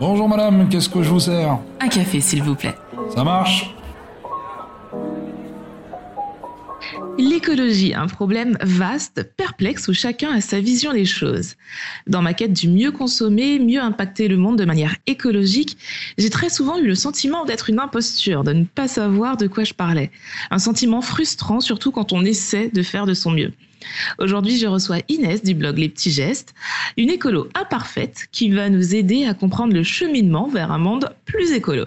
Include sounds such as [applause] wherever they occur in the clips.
Bonjour madame, qu'est-ce que je vous sers? Un café, s'il vous plaît. Ça marche? L'écologie, un problème vaste, perplexe, où chacun a sa vision des choses. Dans ma quête du mieux consommer, mieux impacter le monde de manière écologique, j'ai très souvent eu le sentiment d'être une imposture, de ne pas savoir de quoi je parlais. Un sentiment frustrant, surtout quand on essaie de faire de son mieux. Aujourd'hui, je reçois Inès du blog Les Petits Gestes, une écolo imparfaite qui va nous aider à comprendre le cheminement vers un monde plus écolo.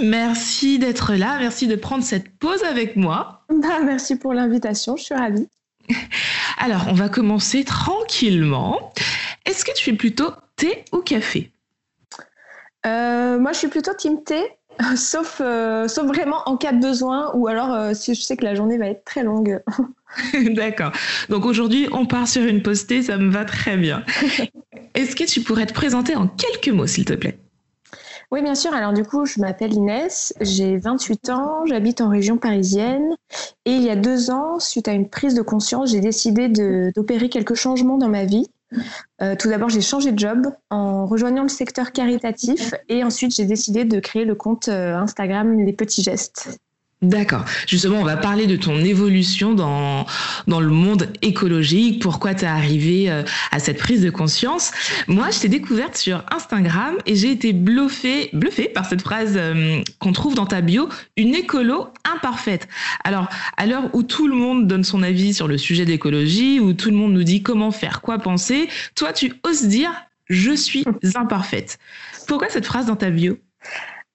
Merci d'être là, merci de prendre cette pause avec moi. Bah, [laughs] merci pour l'invitation, je suis ravie. [laughs] Alors, on va commencer tranquillement. Est-ce que tu es plutôt thé ou café? Euh, Moi, je suis plutôt team thé, [laughs] sauf, euh, sauf vraiment en cas de besoin ou alors euh, si je sais que la journée va être très longue. D'accord. Donc aujourd'hui, on part sur une pause thé, ça me va très bien. Est-ce que tu pourrais te présenter en quelques mots, s'il te plaît? Oui, bien sûr. Alors du coup, je m'appelle Inès, j'ai 28 ans, j'habite en région parisienne et il y a deux ans, suite à une prise de conscience, j'ai décidé d'opérer quelques changements dans ma vie. Euh, tout d'abord, j'ai changé de job en rejoignant le secteur caritatif et ensuite j'ai décidé de créer le compte euh, Instagram Les Petits Gestes. D'accord. Justement, on va parler de ton évolution dans, dans le monde écologique, pourquoi tu es arrivé euh, à cette prise de conscience? Moi, je t'ai découverte sur Instagram et j'ai été bluffée, bluffée par cette phrase euh, qu'on trouve dans ta bio, une écolo imparfaite. Alors, à l'heure où tout le monde donne son avis sur le sujet d'écologie, où tout le monde nous dit comment faire, quoi penser, toi, tu oses dire je suis imparfaite. Pourquoi cette phrase dans ta bio?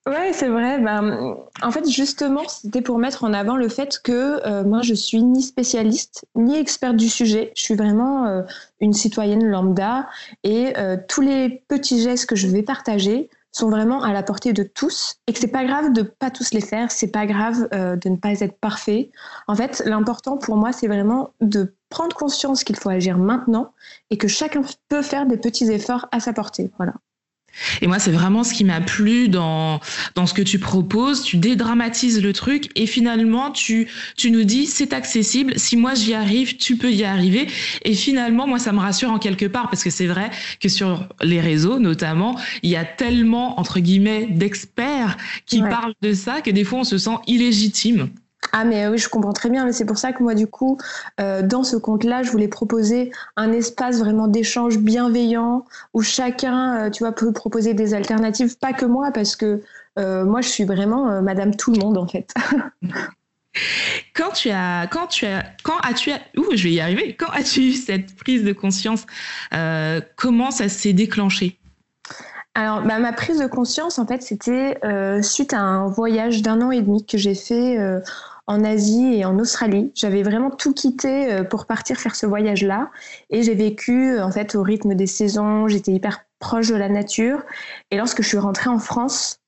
Ouais, c'est vrai. Ben, en fait, justement, c'était pour mettre en avant le fait que euh, moi, je suis ni spécialiste ni experte du sujet. Je suis vraiment euh, une citoyenne lambda et euh, tous les petits gestes que je vais partager sont vraiment à la portée de tous et que c'est pas grave de pas tous les faire. C'est pas grave de ne pas être parfait. En fait, l'important pour moi, c'est vraiment de prendre conscience qu'il faut agir maintenant et que chacun peut faire des petits efforts à sa portée. Voilà. Et moi, c'est vraiment ce qui m'a plu dans, dans ce que tu proposes. Tu dédramatises le truc et finalement, tu, tu nous dis c'est accessible. Si moi j'y arrive, tu peux y arriver. Et finalement, moi, ça me rassure en quelque part parce que c'est vrai que sur les réseaux, notamment, il y a tellement, entre guillemets, d'experts qui parlent de ça que des fois, on se sent illégitime. Ah mais oui, je comprends très bien, mais c'est pour ça que moi du coup, euh, dans ce compte-là, je voulais proposer un espace vraiment d'échange bienveillant où chacun, euh, tu vois, peut proposer des alternatives, pas que moi, parce que euh, moi je suis vraiment Madame tout le monde en fait. [laughs] quand tu as, quand tu as, quand as-tu, ouh, je vais y arriver. Quand as-tu eu cette prise de conscience Comment ça s'est déclenché? Alors, bah, ma prise de conscience, en fait, c'était suite à un voyage d'un an et demi que j'ai fait en Asie et en Australie. J'avais vraiment tout quitté euh, pour partir faire ce voyage-là. Et j'ai vécu, en fait, au rythme des saisons. J'étais hyper proche de la nature. Et lorsque je suis rentrée en France,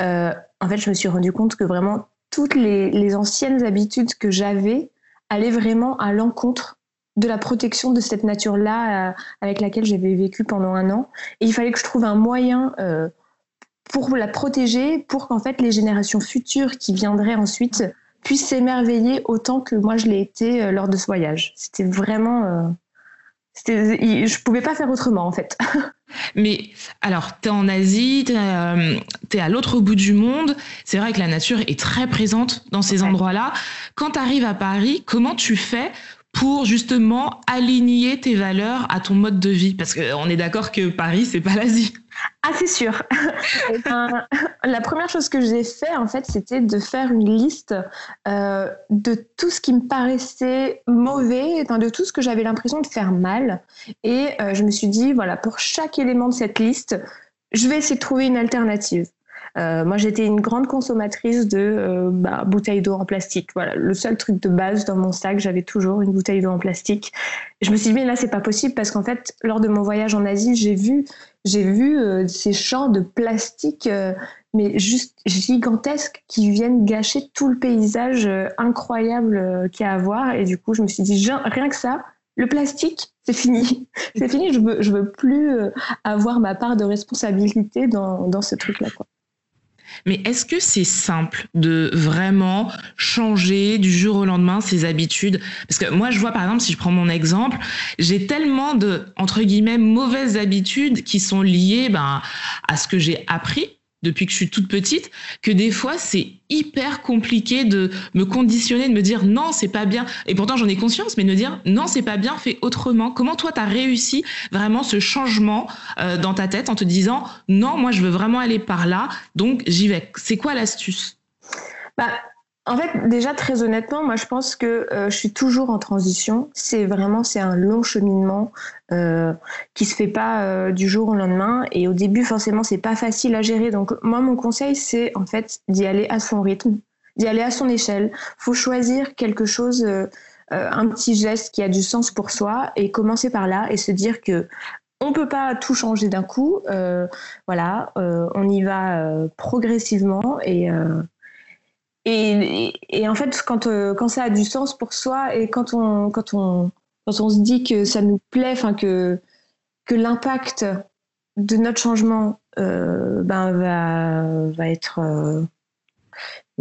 euh, en fait, je me suis rendu compte que vraiment toutes les, anciennes habitudes que j'avais allaient vraiment à l'encontre de la protection de cette nature-là euh, avec laquelle j'avais vécu pendant un an. Et il fallait que je trouve un moyen pour la protéger, pour qu'en fait les générations futures qui viendraient ensuite puisse s'émerveiller autant que moi je l'ai été euh, lors de ce voyage. C'était vraiment. Euh, c'était, je pouvais pas faire autrement en fait. [laughs] Mais alors, tu es en Asie, tu es, euh, à l'autre bout du monde. C'est vrai que la nature est très présente dans ces endroits-là. Quand tu arrives à Paris, comment tu fais pour justement aligner tes valeurs à ton mode de vie Parce qu'on est d'accord que Paris, c'est pas l'Asie. Ah, c'est sûr. [laughs] Eh ben, la première chose que j'ai fait, en fait, c'était de faire une liste euh, de tout ce qui me paraissait mauvais, de tout ce que j'avais l'impression de faire mal. Et euh, je me suis dit, voilà, pour chaque élément de cette liste, je vais essayer de trouver une alternative. Moi, j'étais une grande consommatrice de bah, bouteilles d'eau en plastique. Voilà, le seul truc de base dans mon sac, j'avais toujours une bouteille d'eau en plastique. je me suis dit, mais là, c'est pas possible parce qu'en fait, lors de mon voyage en Asie, j'ai vu, j'ai vu ces champs de plastique mais juste gigantesques qui viennent gâcher tout le paysage euh, incroyable euh, qu'il y a à voir. Et du coup, je me suis dit, rien que ça, le plastique, c'est fini. [laughs] c'est fini, je veux, je veux plus euh, avoir ma part de responsabilité dans, dans ce truc-là. Mais est-ce que c'est simple de vraiment changer du jour au lendemain ses habitudes? Parce que moi, je vois par exemple, si je prends mon exemple, j'ai tellement de, entre guillemets, mauvaises habitudes qui sont liées ben, à ce que j'ai appris depuis que je suis toute petite que des fois c'est hyper compliqué de me conditionner, de me dire non, c'est pas bien. Et pourtant j'en ai conscience, mais de me dire non, c'est pas bien, fais autrement. Comment toi tu as réussi vraiment ce changement euh, dans ta tête en te disant non, moi je veux vraiment aller par là, donc j'y vais? C'est quoi l'astuce? Bah, en fait, déjà très honnêtement, moi je pense que euh, je suis toujours en transition. C'est vraiment c'est un long cheminement euh, qui se fait pas euh, du jour au lendemain. Et au début, forcément, c'est pas facile à gérer. Donc moi, mon conseil, c'est en fait d'y aller à son rythme, d'y aller à son échelle. Faut choisir quelque chose, un petit geste qui a du sens pour soi et commencer par là et se dire que on peut pas tout changer d'un coup. voilà, on y va progressivement et et, et, en fait, quand, euh, quand ça a du sens pour soi et quand on, quand on, quand on se dit que ça nous plaît, enfin que, que l'impact de notre changement euh, ben, va, va être euh,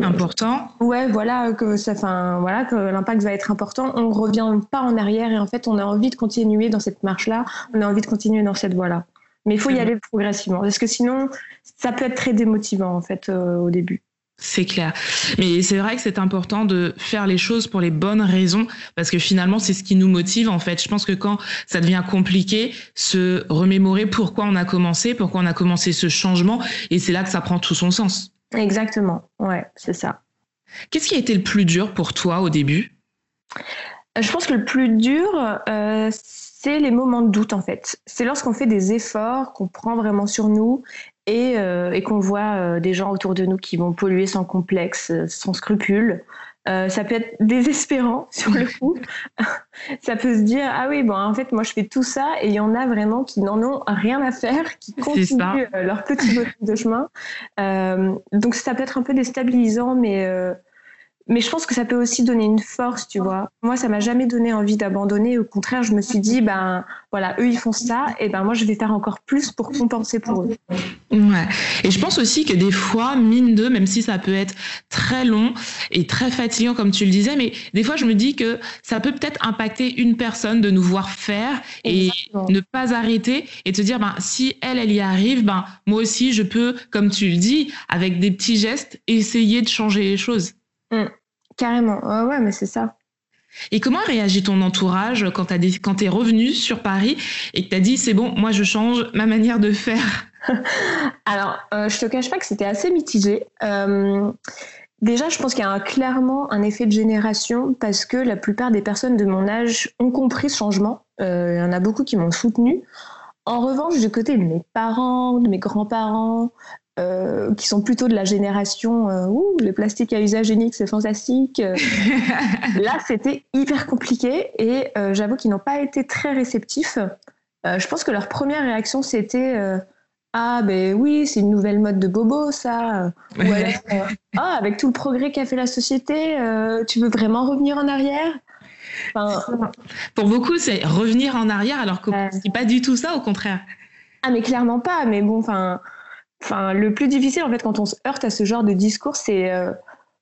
important. Ouais, voilà que ça, voilà que l'impact va être important. On revient pas en arrière et en fait, on a envie de continuer dans cette marche-là. On a envie de continuer dans cette voie-là. Mais il faut y aller progressivement parce que sinon, ça peut être très démotivant en fait au début. C'est clair. Mais c'est vrai que c'est important de faire les choses pour les bonnes raisons, parce que finalement, c'est ce qui nous motive, en fait. Je pense que quand ça devient compliqué, se remémorer pourquoi on a commencé, pourquoi on a commencé ce changement, et c'est là que ça prend tout son sens. Exactement. Ouais, c'est ça. Qu'est-ce qui a été le plus dur pour toi au début? Je pense que le plus dur, euh, c'est les moments de doute, en fait. C'est lorsqu'on fait des efforts, qu'on prend vraiment sur nous et, euh, et qu'on voit euh, des gens autour de nous qui vont polluer sans complexe, euh, sans scrupule. ça peut être [laughs] désespérant sur le coup. [laughs] ça peut se dire ah oui bon en fait moi je fais tout ça et il y en a vraiment qui n'en ont rien à faire, qui continuent leur petit bout de chemin. donc ça peut être un peu déstabilisant, mais mais je pense que ça peut aussi donner une force, tu vois. Moi, ça m'a jamais donné envie d'abandonner. Au contraire, je me suis dit, ben voilà, eux ils font ça, et ben moi je vais faire encore plus pour compenser pour eux. Ouais. Et je pense aussi que des fois, mine de, même si ça peut être très long et très fatigant comme tu le disais, mais des fois je me dis que ça peut peut-être impacter une personne de nous voir faire et ne pas arrêter et te dire, ben si elle, elle y arrive, ben moi aussi je peux, comme tu le dis, avec des petits gestes, essayer de changer les choses. Mm. carrément, ouais, mais c'est ça. Et comment a réagi ton entourage quand tu es revenu sur Paris et que tu as dit c'est bon, moi je change ma manière de faire? [laughs] Alors, euh, je te cache pas que c'était assez mitigé. Euh, déjà, je pense qu'il y a clairement un effet de génération parce que la plupart des personnes de mon âge ont compris ce changement. Euh, il y en a beaucoup qui m'ont soutenu. En revanche, du côté de mes parents, de mes grands-parents, euh, qui sont plutôt de la génération euh, ouh, les plastiques à usage unique, c'est fantastique. Euh, [laughs] là, c'était hyper compliqué et j'avoue qu'ils n'ont pas été très réceptifs. je pense que leur première réaction, c'était Ah, ben oui, c'est une nouvelle mode de bobo, ça. Ou alors, Ah, avec tout le progrès qu'a fait la société, tu veux vraiment revenir en arrière? Pour beaucoup, c'est revenir en arrière alors que c'est pas du tout ça, au contraire. Ah, mais clairement pas. Mais bon, enfin Enfin, le plus difficile, en fait, quand on se heurte à ce genre de discours, c'est euh,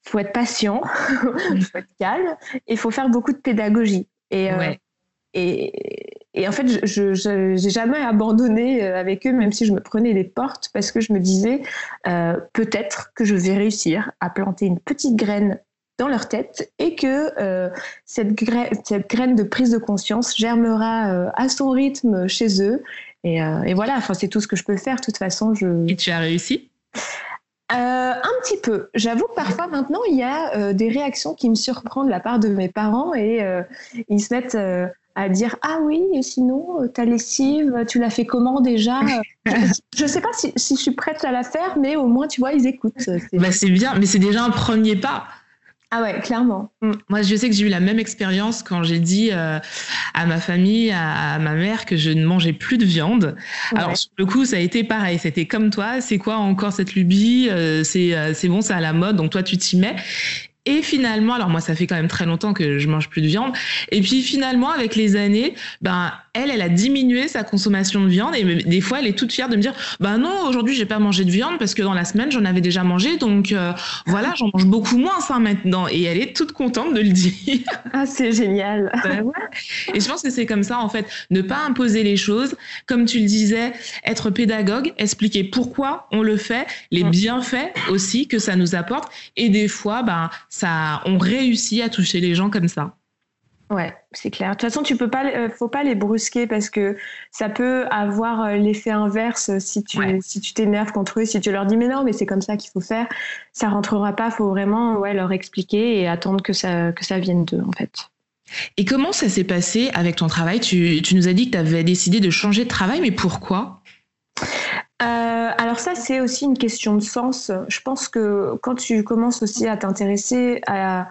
faut être patient, [laughs] faut être calme, et il faut faire beaucoup de pédagogie. Et, euh, et, et, en fait, je n'ai jamais abandonné euh, avec eux, même si je me prenais des portes, parce que je me disais euh, peut-être que je vais réussir à planter une petite graine dans leur tête et que cette, graine, cette graine de prise de conscience germera à son rythme chez eux euh, et, voilà, enfin, c'est tout ce que je peux faire. De toute façon, je. Et tu as réussi? Euh, un petit peu. J'avoue que parfois maintenant, il y a euh, des réactions qui me surprennent de la part de mes parents et ils se mettent à dire ah oui, sinon ta lessive, tu l'as fait comment déjà? Je ne sais pas si, si, je suis prête à la faire, mais au moins tu vois, ils écoutent. Bah, c'est bien, mais c'est déjà un premier pas. Ah ouais, clairement. Mm. Moi, je sais que j'ai eu la même expérience quand j'ai dit euh, à ma famille, à, ma mère, que je ne mangeais plus de viande. Alors, sur le coup, ça a été pareil. C'était comme toi. C'est quoi encore cette lubie? Euh, C'est euh, c'est bon, c'est à la mode. Donc, toi, tu t'y mets. Et finalement, alors moi, ça fait quand même très longtemps que je mange plus de viande. Et puis finalement, avec les années, ben elle, elle a diminué sa consommation de viande et des fois, elle est toute fière de me dire, ben non, aujourd'hui, j'ai pas mangé de viande parce que dans la semaine, j'en avais déjà mangé, donc euh, voilà, j'en mange beaucoup moins ça maintenant. Et elle est toute contente de le dire. Ah, c'est génial. [laughs] Ben et je pense que c'est comme ça, en fait, ne pas imposer les choses, comme tu le disais, être pédagogue, expliquer pourquoi on le fait, les mm. bienfaits aussi que ça nous apporte, et des fois, ben ça, on réussit à toucher les gens comme ça. Ouais, c'est clair. De toute façon, tu peux pas, euh, faut pas les brusquer parce que ça peut avoir euh, l'effet inverse si tu, si tu t'énerves contre eux, si tu leur dis mais non, mais c'est comme ça qu'il faut faire, ça rentrera pas. Faut vraiment, ouais, leur expliquer et attendre que ça, que ça vienne d'eux, en fait. Et comment ça s'est passé avec ton travail? Tu, tu, nous as dit que tu avais décidé de changer de travail, mais pourquoi? Euh, alors ça, c'est aussi une question de sens. Je pense que quand tu commences aussi à t'intéresser à,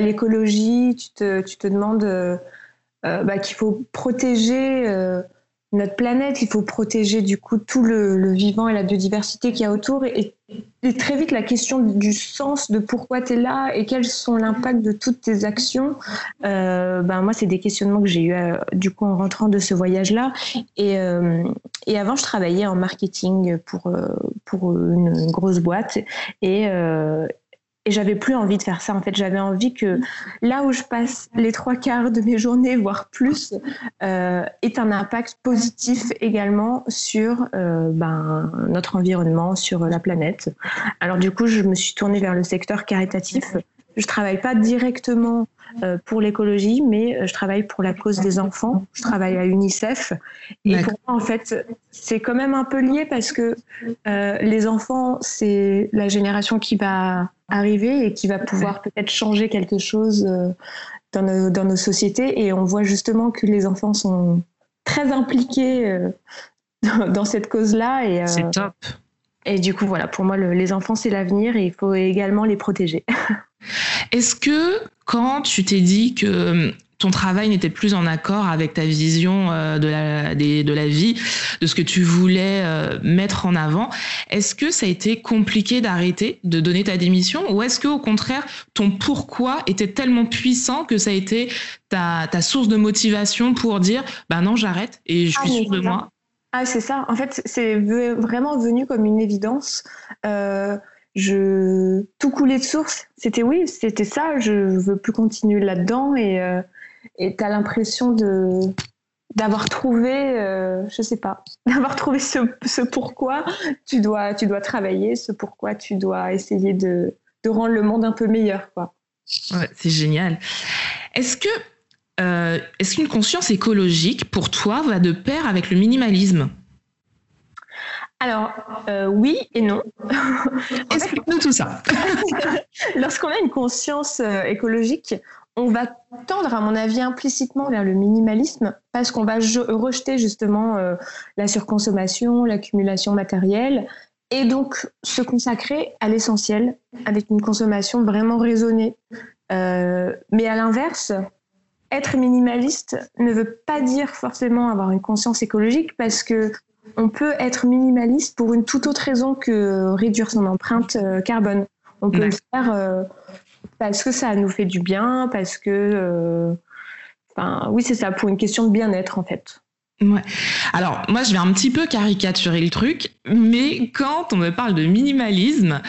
l'écologie, tu te, tu te demandes euh, euh, bah, qu'il faut protéger notre planète, il faut protéger du coup tout le, vivant et la biodiversité qu'il y a autour. Et, très vite, la question du sens, de pourquoi tu es là et quels sont l'impact de toutes tes actions, euh, ben moi, c'est des questionnements que j'ai eu euh, du coup en rentrant de ce voyage-là. Et, euh, et, avant, je travaillais en marketing pour, pour une, grosse boîte. Et, et j'avais plus envie de faire ça. En fait, j'avais envie que là où je passe les trois quarts de mes journées, voire plus, euh, ait un impact positif également sur euh, ben, notre environnement, sur la planète. Alors du coup, je me suis tournée vers le secteur caritatif. Je travaille pas directement euh, pour l'écologie, mais euh, je travaille pour la cause des enfants. Je travaille à UNICEF. Et pour moi, en fait, c'est quand même un peu lié parce que euh, les enfants, c'est la génération qui va arriver et qui va pouvoir peut-être changer quelque chose dans nos, dans nos, sociétés. Et on voit justement que les enfants sont très impliqués dans cette cause-là. Et, c'est top. Et du coup, voilà, pour moi, les enfants, c'est l'avenir et il faut également les protéger. [laughs] Est-ce que quand tu t'es dit que euh, ton travail n'était plus en accord avec ta vision euh, de la, de la vie, de ce que tu voulais euh, mettre en avant. Est-ce que ça a été compliqué d'arrêter, de donner ta démission, ou est-ce que au contraire ton pourquoi était tellement puissant que ça a été ta, ta source de motivation pour dire bah non j'arrête et je suis ah, sûre de moi? Ah c'est ça. En fait c'est vraiment venu comme une évidence. Euh, je tout coulait de source. C'était oui, c'était ça. Je veux plus continuer là-dedans et euh, et t'as l'impression de d'avoir trouvé, euh, je sais pas, [laughs] d'avoir trouvé ce, pourquoi tu dois tu dois travailler, ce pourquoi tu dois essayer de de rendre le monde un peu meilleur. Ouais, c'est génial. Est-ce que euh, est-ce qu'une conscience écologique pour toi va de pair avec le minimalisme? Alors, euh, oui et non. [laughs] Explique-nous tout ça. [laughs] Lorsqu'on a une conscience euh, écologique, on va tendre, à mon avis, implicitement vers le minimalisme parce qu'on va rejeter justement euh, la surconsommation, l'accumulation matérielle et donc se consacrer à l'essentiel avec une consommation vraiment raisonnée. mais à l'inverse, être minimaliste ne veut pas dire forcément avoir une conscience écologique parce que on peut être minimaliste pour une toute autre raison que réduire son empreinte euh, carbone. On peut le faire euh, parce que ça nous fait du bien, parce que, euh, oui, c'est ça, pour une question de bien-être en fait. Alors, moi, je vais un petit peu caricaturer le truc, mais quand on me parle de minimalisme,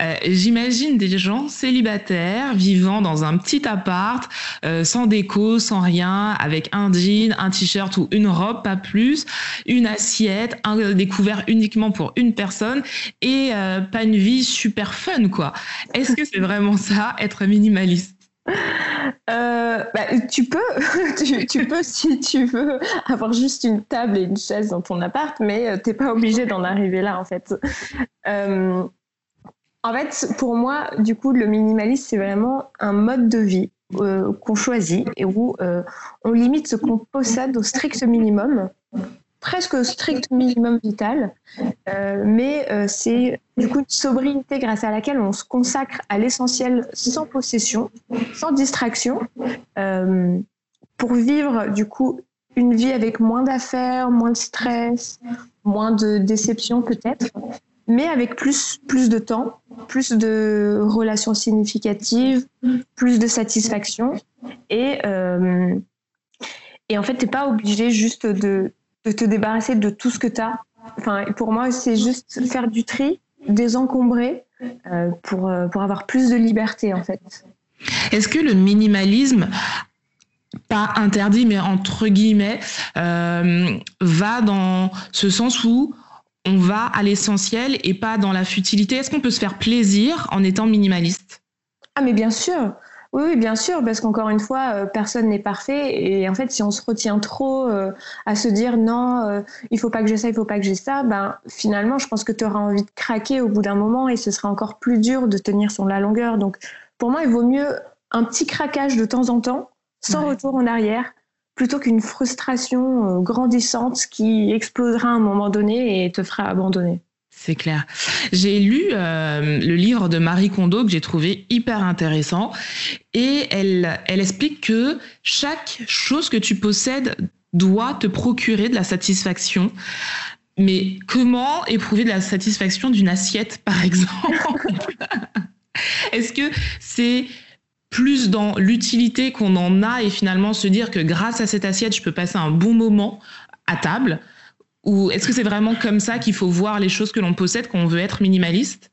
euh, j'imagine des gens célibataires vivant dans un petit appart, euh, sans déco, sans rien, avec un jean, un t-shirt ou une robe, pas plus, une assiette, un découvert uniquement pour une personne et euh, pas une vie super fun, quoi. Est-ce que c'est vraiment ça, être minimaliste? Euh, bah, tu peux, [laughs] tu, peux si tu veux avoir juste une table et une chaise dans ton appart, mais euh, t'es pas obligé d'en arriver là en fait. Euh, en fait, pour moi, du coup, le minimalisme c'est vraiment un mode de vie. qu'on choisit et où on limite ce qu'on possède au strict minimum presque strict minimum vital, mais c'est du coup une sobriété grâce à laquelle on se consacre à l'essentiel sans possession, sans distraction, pour vivre du coup une vie avec moins d'affaires, moins de stress, moins de déceptions peut-être, mais avec plus, plus de temps, plus de relations significatives, plus de satisfaction. Et, euh, et en fait, tu n'es pas obligé juste de, de, te débarrasser de tout ce que tu as. Enfin, pour moi, c'est juste faire du tri, désencombrer euh, pour, euh, pour avoir plus de liberté en fait. Est-ce que le minimalisme pas interdit, mais entre guillemets, euh, va dans ce sens où on va à l'essentiel et pas dans la futilité? Est-ce qu'on peut se faire plaisir en étant minimaliste? Ah mais bien sûr. Oui, bien sûr, parce qu'encore une fois, euh, personne n'est parfait. Et en fait, si on se retient trop euh, à se dire non, il faut pas que j'ai ça, il faut pas que j'ai ça, ben finalement, je pense que tu auras envie de craquer au bout d'un moment et ce sera encore plus dur de tenir sur la longueur. Donc, pour moi, il vaut mieux un petit craquage de temps en temps sans retour en arrière, plutôt qu'une frustration euh, grandissante qui explosera à un moment donné et te fera abandonner. C'est clair. J'ai lu euh, le livre de Marie Kondo que j'ai trouvé hyper intéressant et elle, elle explique que chaque chose que tu possèdes doit te procurer de la satisfaction. Mais comment éprouver de la satisfaction d'une assiette, [laughs] par exemple? Est-ce que c'est plus dans l'utilité qu'on en a et finalement se dire que grâce à cette assiette, je peux passer un bon moment à table? Ou est-ce que c'est vraiment comme ça qu'il faut voir les choses que l'on possède quand on veut être minimaliste?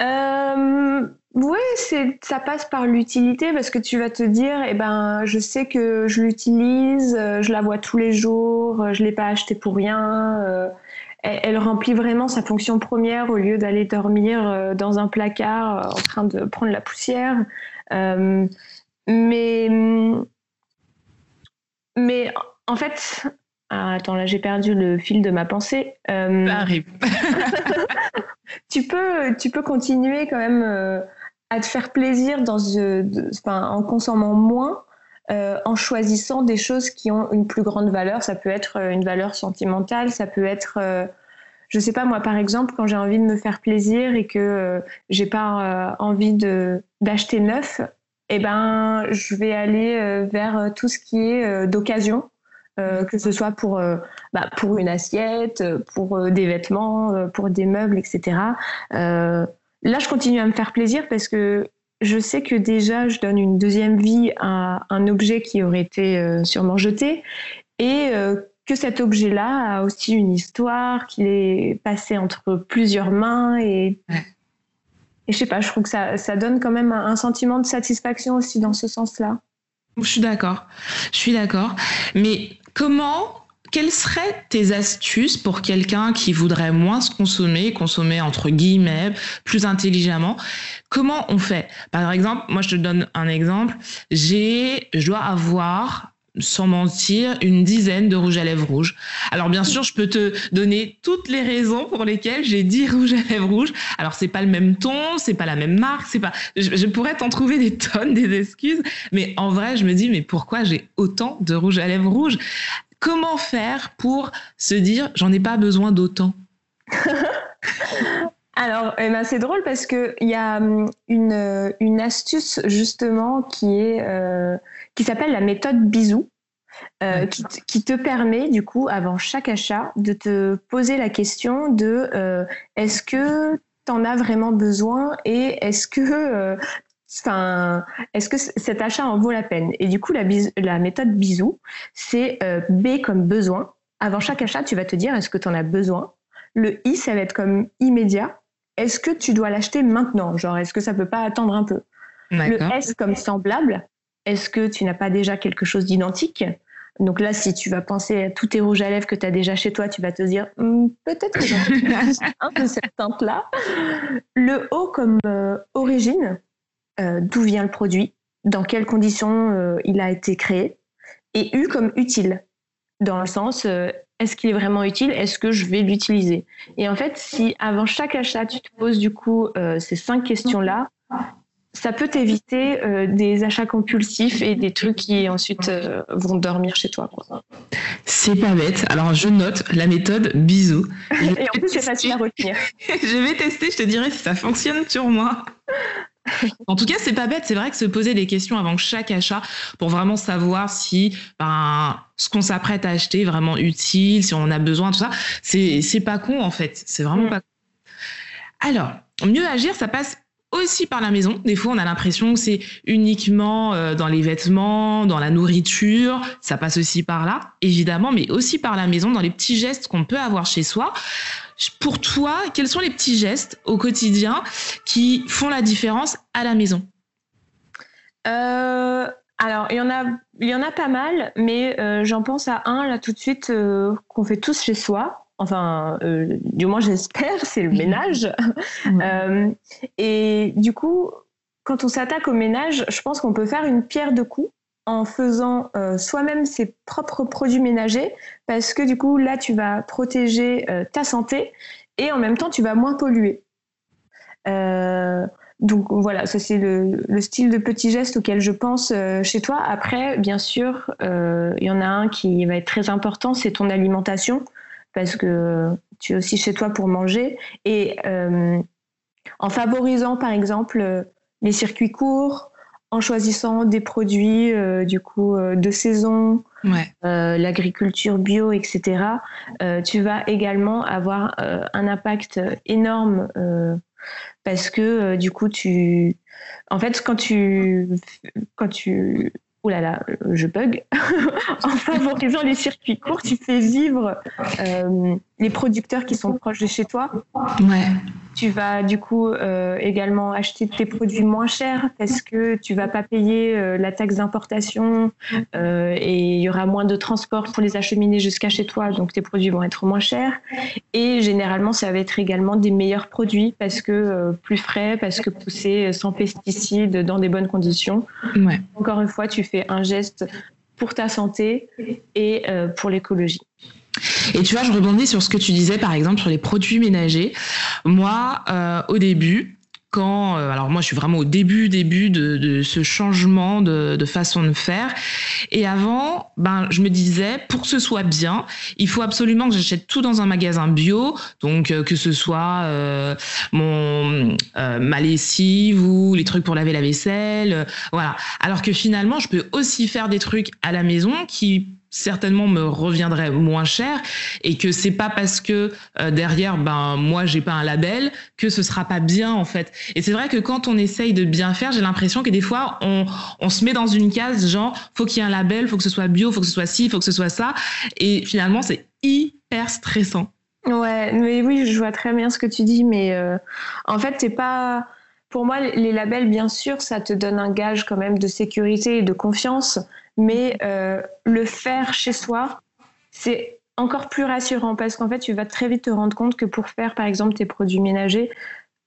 Euh, Oui, ça passe par l'utilité parce que tu vas te dire, eh ben, je sais que je l'utilise, euh, je la vois tous les jours, euh, je l'ai pas acheté pour rien. Euh, elle, remplit vraiment sa fonction première au lieu d'aller dormir dans un placard en train de prendre la poussière. Mais, mais en fait, ah, attends, là j'ai perdu le fil de ma pensée. Ça arrive. [laughs] [laughs] tu, peux, tu peux continuer quand même à te faire plaisir dans, en consommant moins. en choisissant des choses qui ont une plus grande valeur. Ça peut être une valeur sentimentale, ça peut être je sais pas moi par exemple quand j'ai envie de me faire plaisir et que euh, j'ai pas euh, envie de d'acheter neuf eh ben je vais aller euh, vers tout ce qui est d'occasion que ce soit pour bah, pour une assiette pour des vêtements pour des meubles etc là je continue à me faire plaisir parce que je sais que déjà je donne une deuxième vie à un objet qui aurait été sûrement jeté et que cet objet-là a aussi une histoire, qu'il est passé entre plusieurs mains et, et je sais pas, je trouve que ça, ça donne quand même un, sentiment de satisfaction aussi dans ce sens-là. Je suis d'accord, je suis d'accord. Mais comment quelles seraient tes astuces pour quelqu'un qui voudrait moins se consommer, consommer entre guillemets, plus intelligemment? Comment on fait? Par exemple, moi je te donne un exemple. J'ai, je dois avoir sans mentir, une dizaine de rouges à lèvres rouges. Alors bien sûr, je peux te donner toutes les raisons pour lesquelles j'ai dit [laughs] rouge à lèvres rouges. Alors c'est pas le même ton, c'est pas la même marque, c'est pas. Je, pourrais t'en trouver des [laughs] tonnes, des excuses, mais en vrai, je me dis mais pourquoi j'ai autant de rouge à lèvres rouges? Comment faire pour se dire j'en ai pas besoin d'autant? [laughs] Alors, eh ben, c'est drôle parce qu'il y a hum, une, une, astuce justement qui est euh, qui s'appelle la méthode bisou. Euh, qui, te permet du coup avant chaque achat de te poser la question de euh, est-ce que tu en as vraiment besoin et est-ce que enfin est-ce que cet achat en vaut la peine? Et du coup la, la méthode bisou c'est B comme besoin. Avant chaque achat tu vas te dire est-ce que tu en as besoin? Le I ça va être comme immédiat. Est-ce que tu dois l'acheter maintenant? Genre, est-ce que ça peut pas attendre un peu? Le S comme semblable, est-ce que tu n'as pas déjà quelque chose d'identique? Donc là, si tu vas penser à tous tes rouges à lèvres que tu as déjà chez toi, tu vas te dire hmm, peut-être que j'en un de cette teinte-là. Le O comme euh, origine, euh, d'où vient le produit, dans quelles conditions euh, il a été créé? Et U comme utile, dans le sens est-ce qu'il est vraiment utile? Est-ce que je vais l'utiliser? Et en fait, si avant chaque achat, tu te poses du coup ces cinq questions-là, ça peut t'éviter euh, des achats compulsifs et des trucs qui ensuite euh, vont dormir chez toi. C'est pas bête. Alors je note la méthode bisous. [laughs] et en plus c'est facile à retenir. [laughs] je vais tester, je te dirai si ça fonctionne sur moi. En tout cas, c'est pas bête. C'est vrai que se poser des questions avant chaque achat pour vraiment savoir si ben, ce qu'on s'apprête à acheter est vraiment utile, si on en a besoin, tout ça, c'est pas con en fait. C'est vraiment mm. pas con. Alors, mieux agir, ça passe aussi par la maison. Des fois, on a l'impression que c'est uniquement euh, dans les vêtements, dans la nourriture. Ça passe aussi par là, évidemment, mais aussi par la maison, dans les petits gestes qu'on peut avoir chez soi. Pour toi, quels sont les petits gestes au quotidien qui font la différence à la maison? Euh, Alors, il y en a, il y en a pas mal, mais euh, j'en pense à un là tout de suite qu'on fait tous chez soi enfin, euh, du moins j'espère, c'est le ménage. [laughs] Euh, et du coup, quand on s'attaque au ménage, je pense qu'on peut faire une pierre de coups en faisant euh, soi-même ses propres produits ménagers, parce que du coup, là, tu vas protéger ta santé et en même temps, tu vas moins polluer. donc voilà, ça c'est le, le, style de petit geste auquel je pense chez toi. Après, bien sûr, il y en a un qui va être très important, c'est ton alimentation parce que tu es aussi chez toi pour manger. Et euh, en favorisant, par exemple, les circuits courts, en choisissant des produits euh, du coup euh, de saison, l'agriculture bio, etc. tu vas également avoir un impact énorme parce que du coup tu, en fait, quand tu quand tu Ouh là là, je bug. [laughs] en favorisant les circuits courts, tu fais vivre euh, les producteurs qui sont proches de chez toi. Ouais. Tu vas du coup euh, également acheter tes produits moins chers parce que tu vas pas payer euh, la taxe d'importation et il y aura moins de transport pour les acheminer jusqu'à chez toi, donc tes produits vont être moins chers. Et généralement, ça va être également des meilleurs produits parce que plus frais, parce que poussés sans pesticides, dans des bonnes conditions. Ouais. Encore une fois, tu fais un geste pour ta santé et pour l'écologie. Et tu vois, je rebondis sur ce que tu disais, par exemple, sur les produits ménagers. Moi, euh, au début, quand, euh, alors moi je suis vraiment au début début de, ce changement de, façon de faire. Et avant, ben je me disais pour que ce soit bien, il faut absolument que j'achète tout dans un magasin bio, donc euh, que ce soit mon ma lessive ou les trucs pour laver la vaisselle, voilà. Alors que finalement, je peux aussi faire des trucs à la maison qui certainement me reviendrait moins cher et que c'est pas parce que euh, derrière ben moi j'ai pas un label que ce sera pas bien en fait. Et c'est vrai que quand on essaye de bien faire j'ai l'impression que des fois on, on se met dans une case genre faut qu'il y ait un label faut que ce soit bio faut que ce soit ci faut que ce soit ça. Et finalement c'est hyper stressant. Ouais mais oui je vois très bien ce que tu dis mais euh, en fait c'est pas pour moi, les labels, bien sûr, ça te donne un gage quand même de sécurité et de confiance, mais euh, le faire chez soi, c'est encore plus rassurant parce qu'en fait, tu vas très vite te rendre compte que pour faire, par exemple, tes produits ménagers,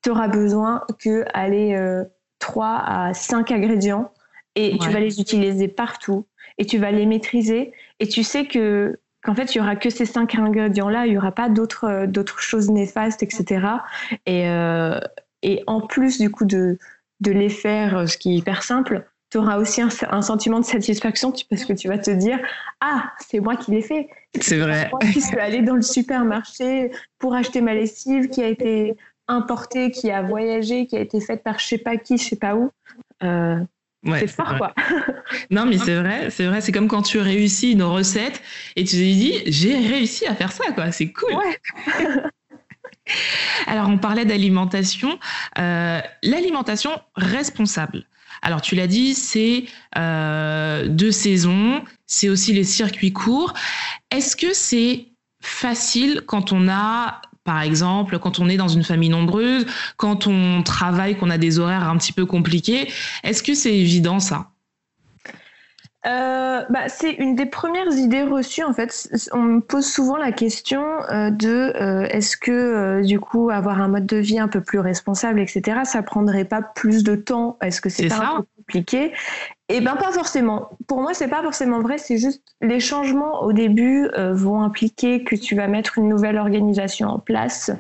tu auras besoin que aller euh, 3 à 5 ingrédients et tu vas les utiliser partout et tu vas les maîtriser et tu sais que qu'en fait, il y aura que ces cinq ingrédients-là, il n'y aura pas d'autres euh, d'autres choses néfastes, etc. Et, euh, et en plus du coup de, de les faire, ce qui est hyper simple, tu auras aussi un, sentiment de satisfaction parce que tu vas te dire Ah, c'est moi qui l'ai fait. C'est vrai. Moi qui suis allée dans le supermarché pour acheter ma lessive qui a été importée, qui a voyagé, qui a été faite par je sais pas qui, je sais pas où. Euh, c'est fort, quoi. [laughs] non, mais c'est vrai, c'est vrai. C'est comme quand tu réussis une recette et tu te dis, j'ai réussi à faire ça, quoi. C'est cool. Ouais. [laughs] Alors, on parlait d'alimentation. Euh, l'alimentation responsable. Alors, tu l'as dit, c'est euh, deux saisons, c'est aussi les circuits courts. Est-ce que c'est facile quand on a par exemple, quand on est dans une famille nombreuse, quand on travaille, qu'on a des horaires un petit peu compliqués, est-ce que c'est évident ça? Euh, bah, c'est une des premières idées reçues en fait. On me pose souvent la question euh, de euh, est-ce que du coup avoir un mode de vie un peu plus responsable, etc. Ça prendrait pas plus de temps? Est-ce que c'est pas un peu compliqué? Eh ben pas forcément. Pour moi c'est pas forcément vrai. C'est juste les changements au début vont impliquer que tu vas mettre une nouvelle organisation en place.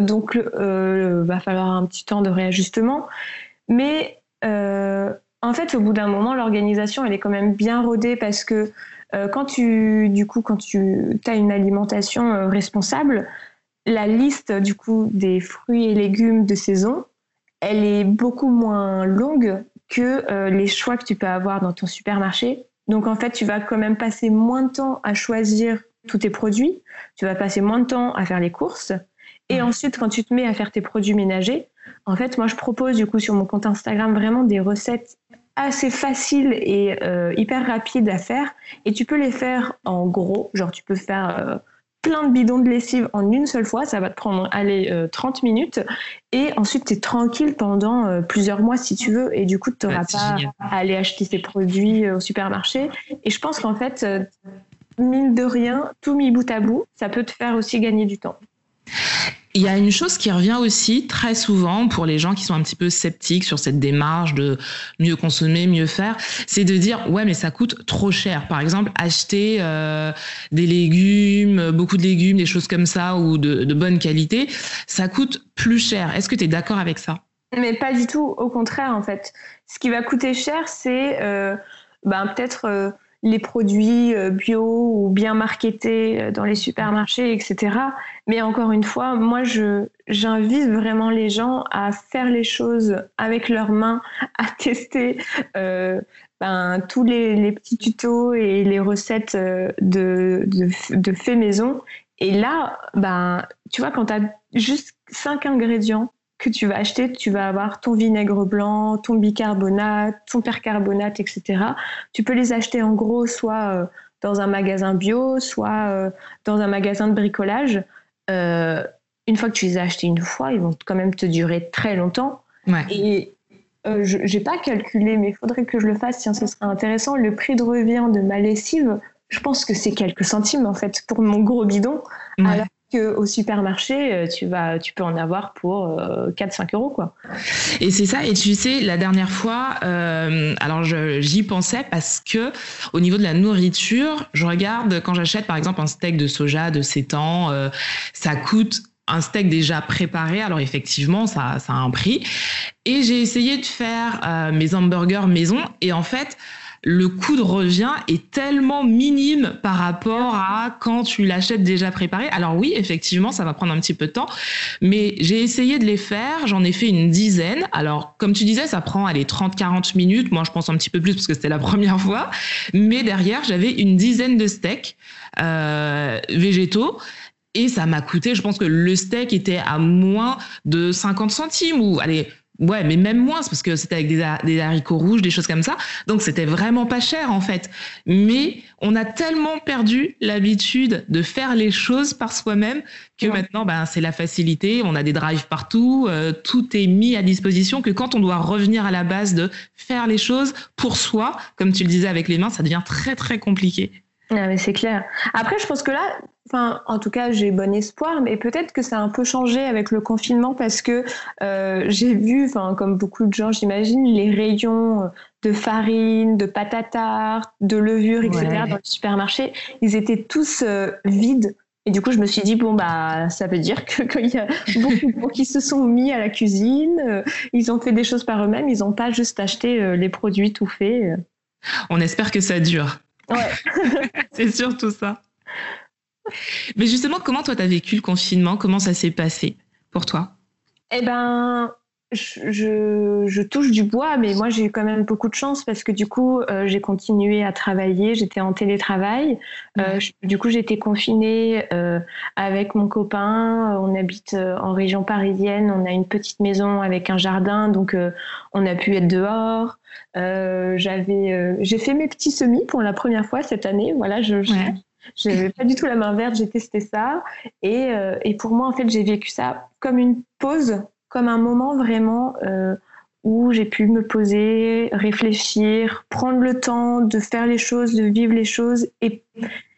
Donc va falloir un petit temps de réajustement. Mais en fait, au bout d'un moment, l'organisation, elle est quand même bien rodée parce que quand tu, du coup, quand tu as une alimentation responsable, la liste du coup des fruits et légumes de saison, elle est beaucoup moins longue que euh, les choix que tu peux avoir dans ton supermarché. Donc en fait, tu vas quand même passer moins de temps à choisir tous tes produits, tu vas passer moins de temps à faire les courses. Et ensuite, quand tu te mets à faire tes produits ménagers, en fait, moi, je propose du coup sur mon compte Instagram vraiment des recettes assez faciles et euh, hyper rapides à faire. Et tu peux les faire en gros, genre tu peux faire euh, plein de bidons de lessive en une seule fois. Ça va te prendre, allez, 30 euh, minutes. Et ensuite, tu es tranquille pendant plusieurs mois si tu veux. Et du coup, tu n'auras pas à aller acheter tes produits au supermarché. Et je pense qu'en fait, mine de rien, tout mis bout à bout, ça peut te faire aussi gagner du temps. Il y a une chose qui revient aussi très souvent pour les gens qui sont un petit peu sceptiques sur cette démarche de mieux consommer, mieux faire, c'est de dire ouais mais ça coûte trop cher. Par exemple, acheter euh, des légumes, beaucoup de légumes, des choses comme ça ou de, bonne qualité, ça coûte plus cher. Est-ce que tu es d'accord avec ça? Mais pas du tout. Au contraire en fait, ce qui va coûter cher, c'est euh, ben, peut-être euh, les produits euh, bio ou bien marketés euh, dans les supermarchés, etc. Mais encore une fois, moi, je, j'invite vraiment les gens à faire les choses avec leurs mains, [laughs] à tester euh, ben, tous les, petits tutos et les recettes de, de, de fait maison. Et là, ben, tu vois, quand tu as juste cinq ingrédients, que tu vas acheter, tu vas avoir ton vinaigre blanc, ton bicarbonate, ton percarbonate, etc. Tu peux les acheter en gros soit euh, dans un magasin bio, soit euh, dans un magasin de bricolage. Euh, une fois que tu les as achetés une fois, ils vont quand même te durer très longtemps. Et je n'ai pas calculé, mais il faudrait que je le fasse, tiens, ce serait intéressant. Le prix de revient de ma lessive, je pense que c'est quelques centimes en fait pour mon gros bidon au supermarché, euh, tu, vas, tu peux en avoir pour 4-5 euh, euros. Quoi. Et c'est ça. Et tu sais, la dernière fois, euh, alors j'y pensais parce que au niveau de la nourriture, je regarde quand j'achète par exemple un steak de soja de 7 ans, ça coûte un steak déjà préparé, alors effectivement, ça, ça a un prix. Et j'ai essayé de faire mes hamburgers maison. Et en fait, le coût de revient est tellement minime par rapport à quand tu l'achètes déjà préparé. Alors oui, effectivement, ça va prendre un petit peu de temps, mais j'ai essayé de les faire, j'en ai fait une dizaine. Alors comme tu disais, ça prend allez 30-40 minutes, moi je pense un petit peu plus parce que c'était la [laughs] première fois, mais derrière, j'avais une dizaine de steaks euh, végétaux et ça m'a coûté, je pense que le steak était à moins de 50 centimes ou allez Ouais, mais même moins, parce que c'était avec des, haricots rouges, des choses comme ça. Donc c'était vraiment pas cher en fait. Mais on a tellement perdu l'habitude de faire les choses par soi-même que maintenant, ben, c'est la facilité. On a des drives partout, euh, tout est mis à disposition. Que quand on doit revenir à la base de faire les choses pour soi, comme tu le disais avec les mains, ça devient très très compliqué. Ah, mais c'est clair. Après, je pense que là, enfin, en tout cas, j'ai bon espoir, mais peut-être que ça a un peu changé avec le confinement parce que euh, j'ai vu, enfin, comme beaucoup de gens, j'imagine, les rayons de farine, de pâte à de levure, etc. dans le supermarché, ils étaient tous euh, vides. Et du coup, je me suis dit, bon, bah, ça veut dire [laughs] qu'il y a beaucoup de gens qui se sont mis à la cuisine, euh, ils ont fait des choses par eux-mêmes, ils n'ont pas juste acheté les produits tout faits. On espère que ça dure. Ouais. [laughs] c'est surtout ça. Mais justement, comment toi, tu as vécu le confinement? Comment ça s'est passé pour toi? Eh ben, je, je, touche du bois, mais moi, j'ai eu quand même beaucoup de chance parce que du coup, euh, j'ai continué à travailler. J'étais en télétravail. Euh, du coup, j'étais confinée euh, avec mon copain. On habite en région parisienne. On a une petite maison avec un jardin, donc on a pu être dehors. j'avais, j'ai fait mes petits semis pour la première fois cette année. Voilà, je, je n'avais pas du tout la main verte, j'ai testé ça. Et, euh, et, pour moi, en fait, j'ai vécu ça comme une pause, comme un moment vraiment euh, où j'ai pu me poser, réfléchir, prendre le temps de faire les choses, de vivre les choses et,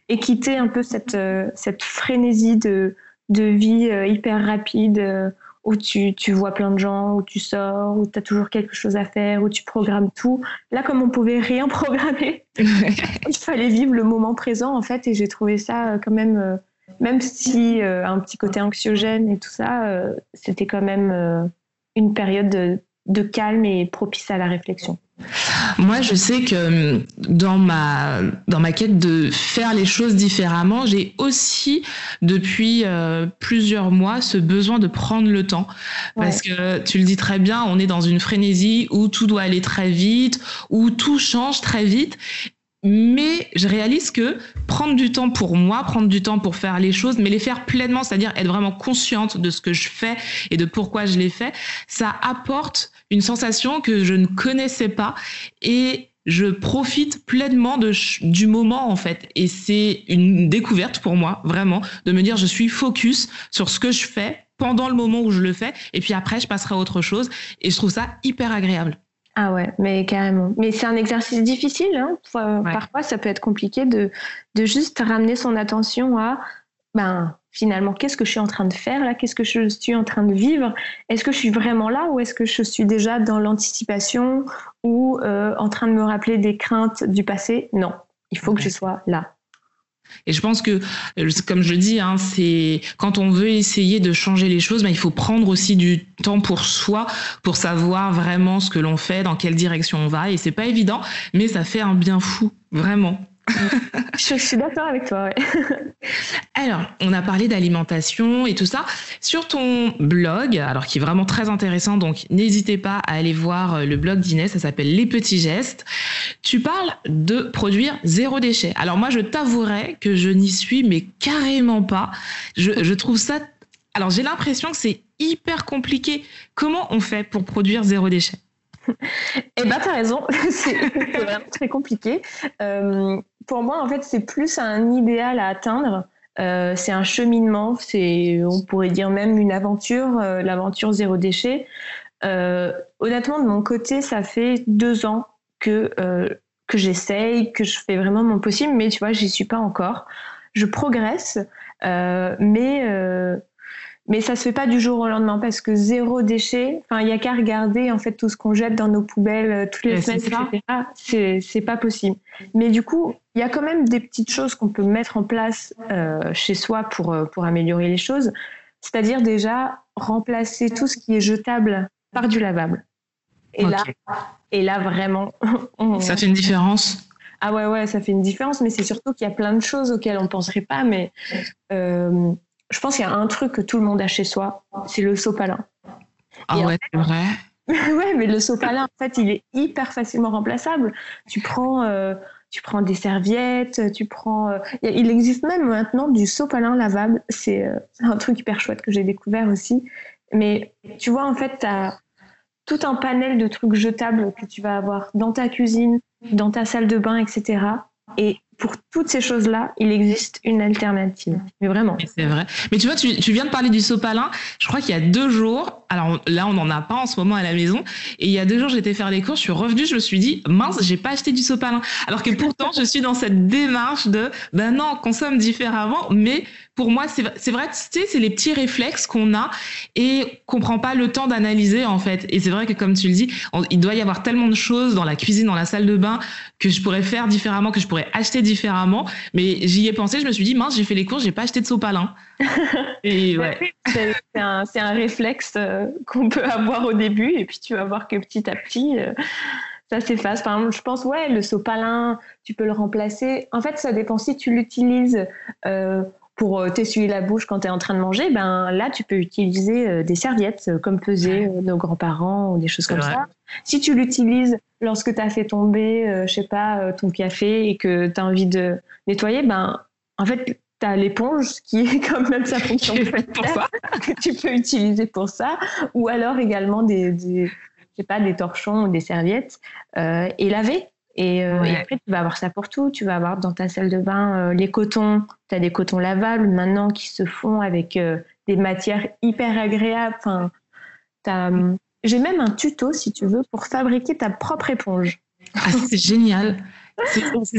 et quitter un peu cette, euh, cette frénésie de, de vie hyper rapide où tu, tu, vois plein de gens, où tu sors, où tu as toujours quelque chose à faire, où tu programmes tout. Là, comme on pouvait rien [laughs] programmer, il fallait vivre le moment présent, en fait, et j'ai trouvé ça euh, quand même, euh, même si euh, un petit côté anxiogène et tout ça, c'était quand même une période de calme et propice à la réflexion. Moi, je sais que hum, dans ma, dans ma quête de faire les choses différemment, j'ai aussi, depuis euh, plusieurs mois, ce besoin de prendre le temps. Parce que tu le dis très bien, on est dans une frénésie où tout doit aller très vite, où tout change très vite. Mais je réalise que prendre du temps pour moi, prendre du temps pour faire les choses, mais les faire pleinement, c'est-à-dire être vraiment consciente de ce que je fais et de pourquoi je les fais, ça apporte une sensation que je ne connaissais pas et je profite pleinement de, du moment en fait. Et c'est une découverte pour moi, vraiment, de me dire je suis focus sur ce que je fais pendant le moment où je le fais et puis après je passerai à autre chose et je trouve ça hyper agréable. Ah ouais, mais carrément. Mais c'est un exercice difficile. Hein. Parfois, ça peut être compliqué de, de juste ramener son attention à ben, finalement, qu'est-ce que je suis en train de faire là? Qu'est-ce que je suis en train de vivre? Est-ce que je suis vraiment là ou est-ce que je suis déjà dans l'anticipation ou euh, en train de me rappeler des craintes du passé? Non, il faut que je sois là. Et je pense que, euh, comme je le dis, hein, c'est quand on veut essayer de changer les choses, ben, il faut prendre aussi du temps pour soi, pour savoir vraiment ce que l'on fait, dans quelle direction on va. Et c'est pas évident, mais ça fait un bien fou, vraiment je suis d'accord avec toi. [laughs] alors, on a parlé d'alimentation et tout ça. Sur ton blog, alors qui est vraiment très intéressant, donc n'hésitez pas à aller voir euh, le blog d'Inès, ça s'appelle Les Petits Gestes. Tu parles de produire zéro déchet. Alors moi, je t'avouerai que je n'y suis, mais carrément pas. Je trouve ça... Alors j'ai l'impression que c'est hyper compliqué. Comment on fait pour produire zéro déchet? Eh ben, t'as raison, [laughs] c'est [laughs] vraiment très compliqué. Euh, pour moi, en fait, c'est plus un idéal à atteindre. Euh, c'est un cheminement, c'est, on pourrait dire même une aventure, euh, l'aventure zéro déchet. honnêtement, de mon côté, ça fait deux ans que que j'essaye, que je fais vraiment mon possible, mais tu vois, j'y suis pas encore. Je progresse, mais mais ça se fait pas du jour au lendemain parce que zéro déchet, enfin, il y a qu'à regarder en fait tout ce qu'on jette dans nos poubelles euh, toutes les semaines, etc. C'est pas possible. Mais du coup, il y a quand même des petites choses qu'on peut mettre en place euh, chez soi pour, euh, pour améliorer les choses. C'est-à-dire déjà remplacer tout ce qui est jetable par du lavable. Et là, et là vraiment, [laughs] ça fait une différence? Ah ouais ouais, ça fait une différence. Mais c'est surtout qu'il y a plein de choses auxquelles on penserait pas, mais euh, je pense qu'il y a un truc que tout le monde a chez soi, c'est le sopalin. Ah ouais, c'est vrai. [laughs] ouais, mais le sopalin, en fait, il est hyper facilement remplaçable. Tu prends, euh, tu prends des serviettes, tu prends. Euh, il existe même maintenant du sopalin lavable. C'est euh, un truc hyper chouette que j'ai découvert aussi. Mais tu vois, en fait, tu as tout un panel de trucs jetables que tu vas avoir dans ta cuisine, dans ta salle de bain, etc. Et pour toutes ces choses-là, il existe une alternative. Vraiment. C'est vrai. Mais tu vois, tu, tu, viens de parler du sopalin. Je crois qu'il y a deux jours, alors là, on n'en a pas en ce moment à la maison. Et il y a deux jours, j'étais faire les courses, je suis revenue, je me suis dit, mince, j'ai pas acheté du sopalin. Alors que pourtant, je suis dans cette démarche de, ben non, consomme différemment, mais pour moi, c'est vrai, tu sais, c'est les petits réflexes qu'on a et qu'on prend pas le temps d'analyser en fait. Et c'est vrai que comme tu le dis, il doit y avoir tellement de choses dans la cuisine, dans la salle de bain que je pourrais faire différemment, que je pourrais acheter différemment. Mais j'y ai pensé, je me suis dit mince, j'ai fait les courses, j'ai pas acheté de sopalin. [laughs] et ouais. c'est un, un, réflexe euh, qu'on peut avoir au début et puis tu vas voir que petit à petit. Euh, ça s'efface. Par exemple, je pense, ouais, le sopalin, tu peux le remplacer. En fait, ça dépend si tu l'utilises euh, pour euh, t'essuyer la bouche quand tu es en train de manger, ben là, tu peux utiliser euh, des serviettes, euh, comme faisaient nos grands-parents ou des choses comme ça. Si tu l'utilises lorsque tu as fait tomber, je sais pas, ton café et que tu as envie de nettoyer, ben en fait, tu as l'éponge qui est [laughs] quand même sa fonction [laughs] [laughs] que tu peux utiliser pour ça. Ou alors également des, des je sais pas, des torchons ou des serviettes et laver. Euh, et, après, tu vas avoir ça pour tout. Tu vas avoir dans ta salle de bain euh, les cotons. Tu as des cotons lavables maintenant qui se font avec euh, des matières hyper agréables. Enfin, J'ai même un tuto, si tu veux, pour fabriquer ta propre éponge. Ah, c'est génial.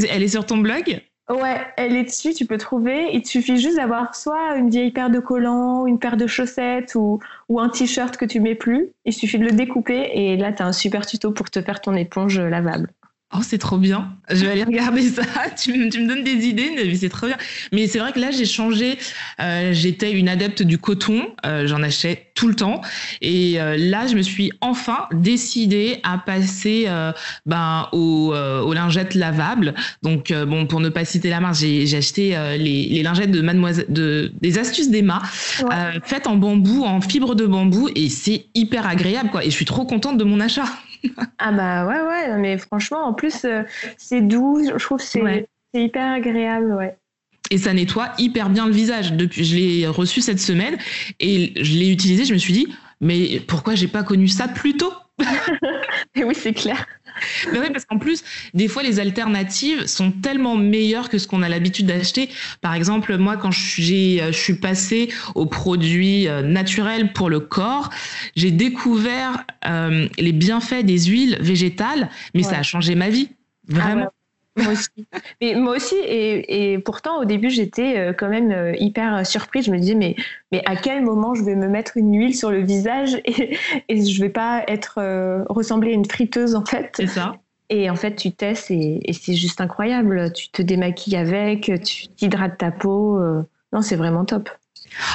Elle est sur ton blog? Ouais, elle est dessus, tu peux trouver. Il te suffit juste d'avoir soit une vieille paire de collants, une paire de chaussettes ou, ou un t-shirt que tu mets plus. Il suffit de le découper et là, tu as un super tuto pour te faire ton éponge lavable. Oh, c'est trop bien. Je vais aller [laughs] regarder ça. Tu, me, tu me donnes des idées, mais c'est trop bien. Mais c'est vrai que là, j'ai changé. Euh, J'étais une adepte du coton. Euh, J'en achète tout le temps. Et euh, là, je me suis enfin décidée à passer euh, ben, aux, euh, aux, lingettes lavables. Donc, euh, bon, pour ne pas citer la marque, j'ai acheté les, les, lingettes de Mademoiselle, de, des astuces d'Emma, ouais. faites en bambou, en fibre de bambou. Et c'est hyper agréable, quoi. Et je suis trop contente de mon achat ah bah ouais, ouais, mais franchement, en plus, euh, c'est doux, je trouve que c'est ouais. hyper agréable, ouais. Et ça nettoie hyper bien le visage. Depuis, je l'ai reçu cette semaine et je l'ai utilisé, je me suis dit, mais pourquoi j'ai pas connu ça plus tôt? [laughs] Et oui, c'est clair. Mais oui, parce qu'en plus, des fois, les alternatives sont tellement meilleures que ce qu'on a l'habitude d'acheter. Par exemple, moi, quand je suis passée aux produits naturels pour le corps, j'ai découvert euh, les bienfaits des huiles végétales, mais ouais. ça a changé ma vie. Vraiment. Ah ouais. Moi aussi. Mais moi aussi, et, et pourtant, au début, j'étais quand même hyper surprise. Je me disais, mais, mais à quel moment je vais me mettre une huile sur le visage [laughs] et, et je vais pas être euh, ressembler à une friteuse, en fait. C'est ça. Et en fait, tu testes et, et c'est juste incroyable. Tu te démaquilles avec, tu t'hydrates ta peau. Euh, non, c'est vraiment top.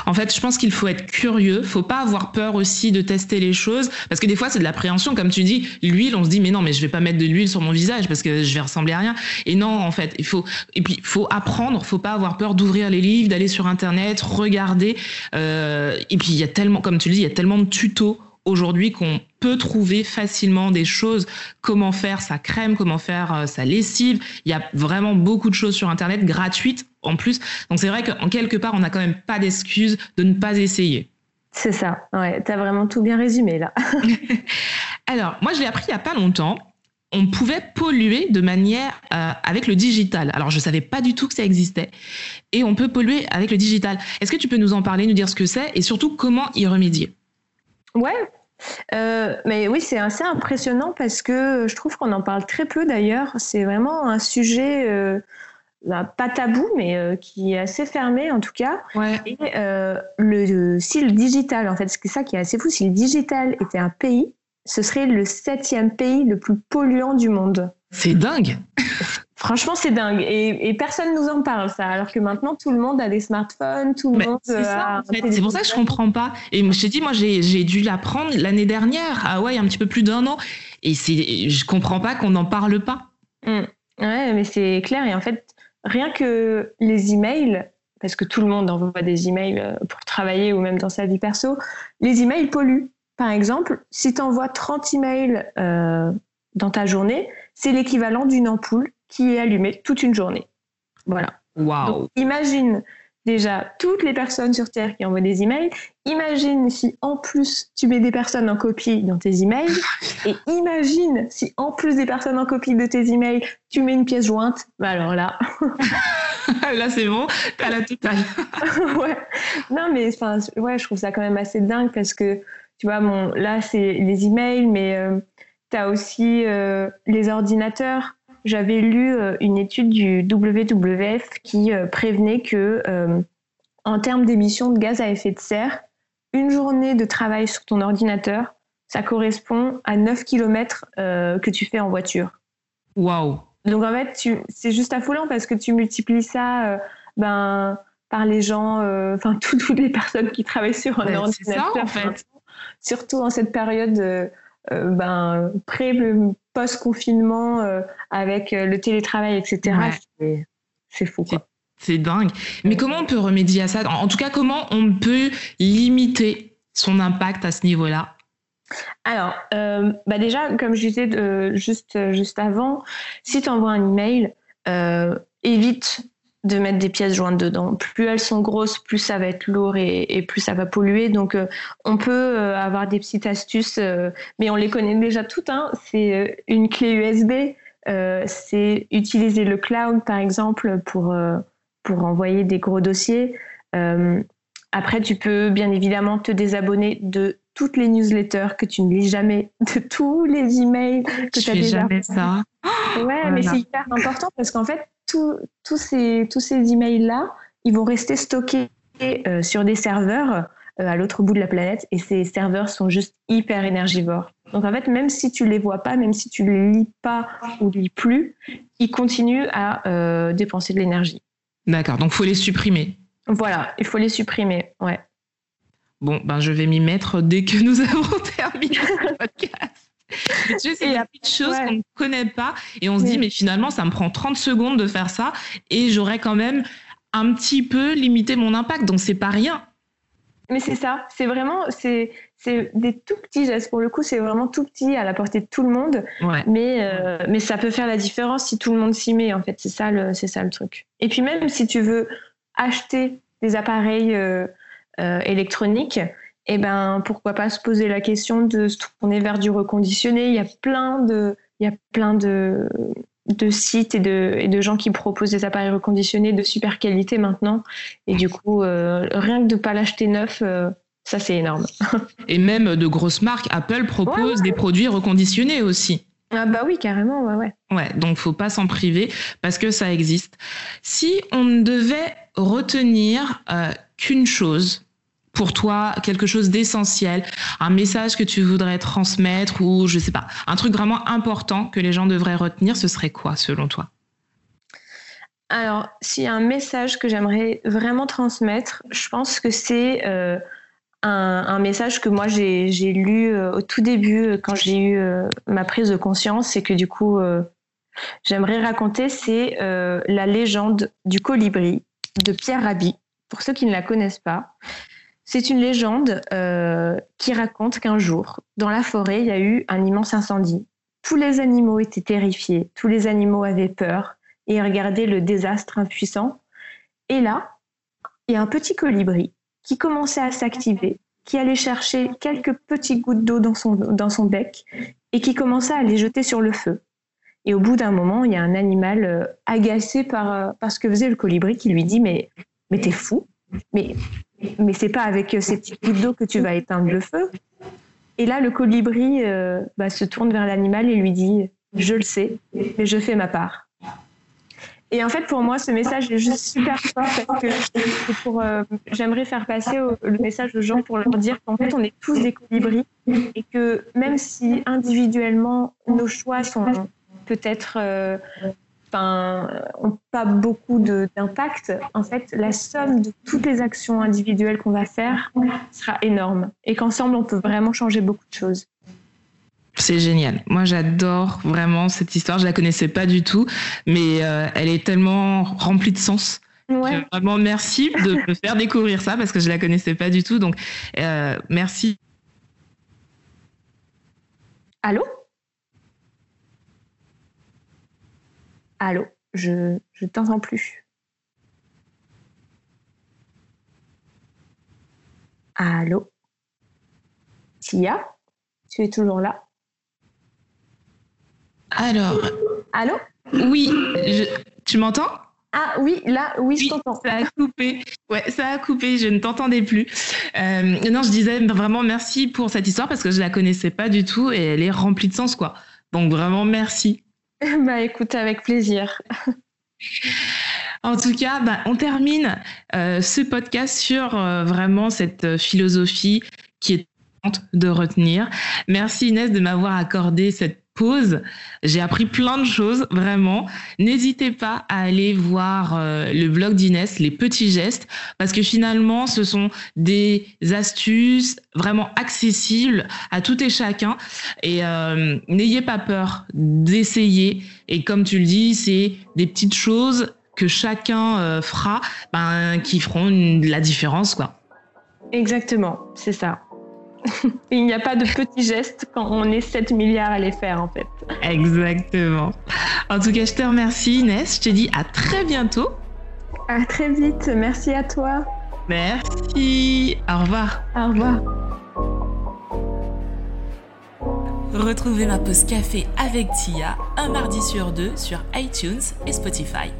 En fait, je pense qu'il faut être curieux. Faut pas avoir peur aussi de tester les choses, parce que des fois c'est de l'appréhension, comme tu dis. L'huile, on se dit mais non, mais je vais pas mettre de l'huile sur mon visage parce que je vais ressembler à rien. Et non, en fait, il faut et puis faut apprendre. Faut pas avoir peur d'ouvrir les livres, d'aller sur internet, regarder. Euh, et puis il y a tellement, comme tu le dis, il y a tellement de tutos aujourd'hui qu'on peut trouver facilement des choses, comment faire sa crème, comment faire sa lessive. Il y a vraiment beaucoup de choses sur Internet gratuites en plus. Donc c'est vrai qu'en quelque part, on n'a quand même pas d'excuse de ne pas essayer. C'est ça, ouais, tu as vraiment tout bien résumé là. [laughs] [laughs] Alors, moi je l'ai appris il n'y a pas longtemps. On pouvait polluer de manière euh, avec le digital. Alors, je ne savais pas du tout que ça existait. Et on peut polluer avec le digital. Est-ce que tu peux nous en parler, nous dire ce que c'est et surtout comment y remédier? Ouais, euh, mais oui, c'est assez impressionnant parce que je trouve qu'on en parle très peu d'ailleurs. C'est vraiment un sujet euh, bah, pas tabou, mais euh, qui est assez fermé en tout cas. Ouais. Et le, si le digital, en fait, c'est ça qui est assez fou, si le digital était un pays, ce serait le septième pays le plus polluant du monde. C'est dingue. Franchement, c'est dingue. Et, et, personne nous en parle, ça. Alors que maintenant, tout le monde a des smartphones, tout le Mais monde. C'est ça, a en fait. C'est pour ça que je comprends pas. Et je t'ai dit, moi, j'ai dû l'apprendre l'année dernière. Ah ouais, il y a un petit peu plus d'un an. Et je comprends pas qu'on n'en parle pas. Mmh. Ouais, mais c'est clair. Et en fait, rien que les emails, parce que tout le monde envoie des emails pour travailler ou même dans sa vie perso, les emails polluent. Par exemple, si tu envoies 30 emails euh, dans ta journée, c'est l'équivalent d'une ampoule qui est allumée toute une journée. Voilà. Wow. imagine déjà toutes les personnes sur Terre qui envoient des emails. Imagine si en plus tu mets des personnes en copie dans tes emails. [laughs] Et imagine si en plus des personnes en copie de tes emails, tu mets une pièce jointe. Bah alors là. [laughs] là c'est bon, t'as la totale. [laughs] ouais. Non mais enfin ouais, je trouve ça quand même assez dingue parce que tu vois bon là c'est les emails mais euh, tu as aussi euh, les ordinateurs. J'avais lu euh, une étude du WWF qui euh, prévenait que, euh, en termes d'émissions de gaz à effet de serre, une journée de travail sur ton ordinateur, ça correspond à 9 km que tu fais en voiture. Waouh! Donc en fait, c'est juste affolant parce que tu multiplies ça ben, par les gens, enfin [laughs] toutes les personnes qui travaillent sur un Ben, ordinateur. ça, en fait. Surtout en cette période ben, pré post-confinement euh, avec le télétravail, etc. Ouais. C'est fou. Quoi. C'est dingue. Mais comment on peut remédier à ça? En tout cas, comment on peut limiter son impact à ce niveau-là? Alors, euh, bah déjà, comme je disais euh, juste, juste avant, si tu envoies un email, euh, évite de mettre des pièces jointes dedans. Plus elles sont grosses, plus ça va être lourd et, et plus ça va polluer. Donc, euh, on peut euh, avoir des petites astuces, euh, mais on les connaît déjà toutes. Hein. C'est une clé USB, c'est utiliser le cloud, par exemple, pour, pour envoyer des gros dossiers. après, tu peux bien évidemment te désabonner de toutes les newsletters que tu ne lis jamais, [laughs] de tous les emails que tu as déjà. jamais ça. Ouais, voilà. mais c'est hyper important parce qu'en fait, tous ces, tous ces emails-là, ils vont rester stockés euh, sur des serveurs euh, à l'autre bout de la planète et ces serveurs sont juste hyper énergivores. Donc en fait, même si tu les vois pas, même si tu les lis pas ou lis plus, ils continuent à euh, dépenser de l'énergie. D'accord, donc faut les supprimer. Voilà, il faut les supprimer, ouais. Bon, ben je vais m'y mettre dès que nous [laughs] avons terminé le podcast. [laughs] Tu sais, c'est des petites choses qu'on ne connaît pas et on se dit, mais finalement, ça me prend 30 secondes de faire ça et j'aurais quand même un petit peu limité mon impact, donc c'est pas rien. Mais c'est ça, c'est vraiment, c'est, des tout petits gestes. Pour le coup, c'est vraiment tout petit à la portée de tout le monde. Mais, euh, mais ça peut faire la différence si tout le monde s'y met. En fait, c'est ça le, ça le truc. Et puis même si tu veux acheter des appareils euh, euh, électroniques, eh ben pourquoi pas se poser la question de se tourner vers du reconditionné. Il y a plein de, il y a plein de de sites et de, et de gens qui proposent des appareils reconditionnés de super qualité maintenant. Et du coup, euh, rien que de pas l'acheter neuf, euh, ça c'est énorme. [laughs] et même de grosses marques, Apple propose des produits reconditionnés aussi. Ah bah oui, carrément, ouais, ouais. Ouais, donc faut pas s'en priver parce que ça existe. Si on ne devait retenir euh, qu'une chose pour toi quelque chose d'essentiel, un message que tu voudrais transmettre ou je sais pas, un truc vraiment important que les gens devraient retenir, ce serait quoi selon toi? Alors, s'il y a un message que j'aimerais vraiment transmettre, je pense que c'est euh, un, message que moi j'ai lu euh, au tout début euh, quand j'ai eu ma prise de conscience et que du coup j'aimerais raconter, c'est la légende du colibri de Pierre Rabhi. Pour ceux qui ne la connaissent pas, c'est une légende euh, qui raconte qu'un jour, dans la forêt, il y a eu un immense incendie. Tous les animaux étaient terrifiés, tous les animaux avaient peur et regardaient le désastre impuissant. Et là, il y a un petit colibri qui commençait à s'activer, qui allait chercher quelques petites gouttes d'eau dans son, bec et qui commençait à les jeter sur le feu. Et au bout d'un moment, il y a un animal euh, agacé par, euh, par ce que faisait le colibri qui lui dit Mais, mais t'es fou mais, mais c'est pas avec ces petites gouttes d'eau que tu vas éteindre le feu. Et là, le colibri euh, bah, se tourne vers l'animal et lui dit Je le sais, mais je fais ma part. Et en fait, pour moi, ce message est juste super fort parce que euh, j'aimerais faire passer le message aux gens pour leur dire qu'en fait, on est tous des colibris et que même si individuellement nos choix sont peut-être euh, n'ont pas beaucoup d'impact, en fait, la somme de toutes les actions individuelles qu'on va faire sera énorme et qu'ensemble, on peut vraiment changer beaucoup de choses. C'est génial. Moi, j'adore vraiment cette histoire. Je la connaissais pas du tout, mais euh, elle est tellement remplie de sens. Vraiment, merci de me faire découvrir ça parce que je la connaissais pas du tout. Donc, euh, merci. Allô? Allô, je ne t'entends plus. Allô? Tia, tu es toujours là? Alors. Allô? Oui, tu m'entends? Ah oui, là, oui, je t'entends. Ça a coupé. Ouais, ça a coupé. Je ne t'entendais plus. Euh, non, je disais vraiment merci pour cette histoire parce que je la connaissais pas du tout et elle est remplie de sens, quoi. Donc vraiment merci. [laughs] Bah écoute, avec plaisir. En tout cas, bah, on termine euh, ce podcast sur euh, vraiment cette philosophie qui est de retenir. Merci Inès de m'avoir accordé cette pause. J'ai appris plein de choses, vraiment. N'hésitez pas à aller voir euh, le blog d'Inès, les petits gestes, parce que finalement, ce sont des astuces vraiment accessibles à tout et chacun. Et euh, n'ayez pas peur d'essayer. Et comme tu le dis, c'est des petites choses que chacun euh, fera, ben, qui feront la différence, quoi. Exactement, c'est ça. [laughs] Il n'y a pas de petits gestes quand on est 7 milliards à les faire en fait. Exactement. En tout cas, je te remercie Inès. Je te dis à très bientôt. À très vite. Merci à toi. Merci. Au revoir. Au revoir. Retrouvez ma pause café avec Tia un mardi sur deux sur iTunes et Spotify.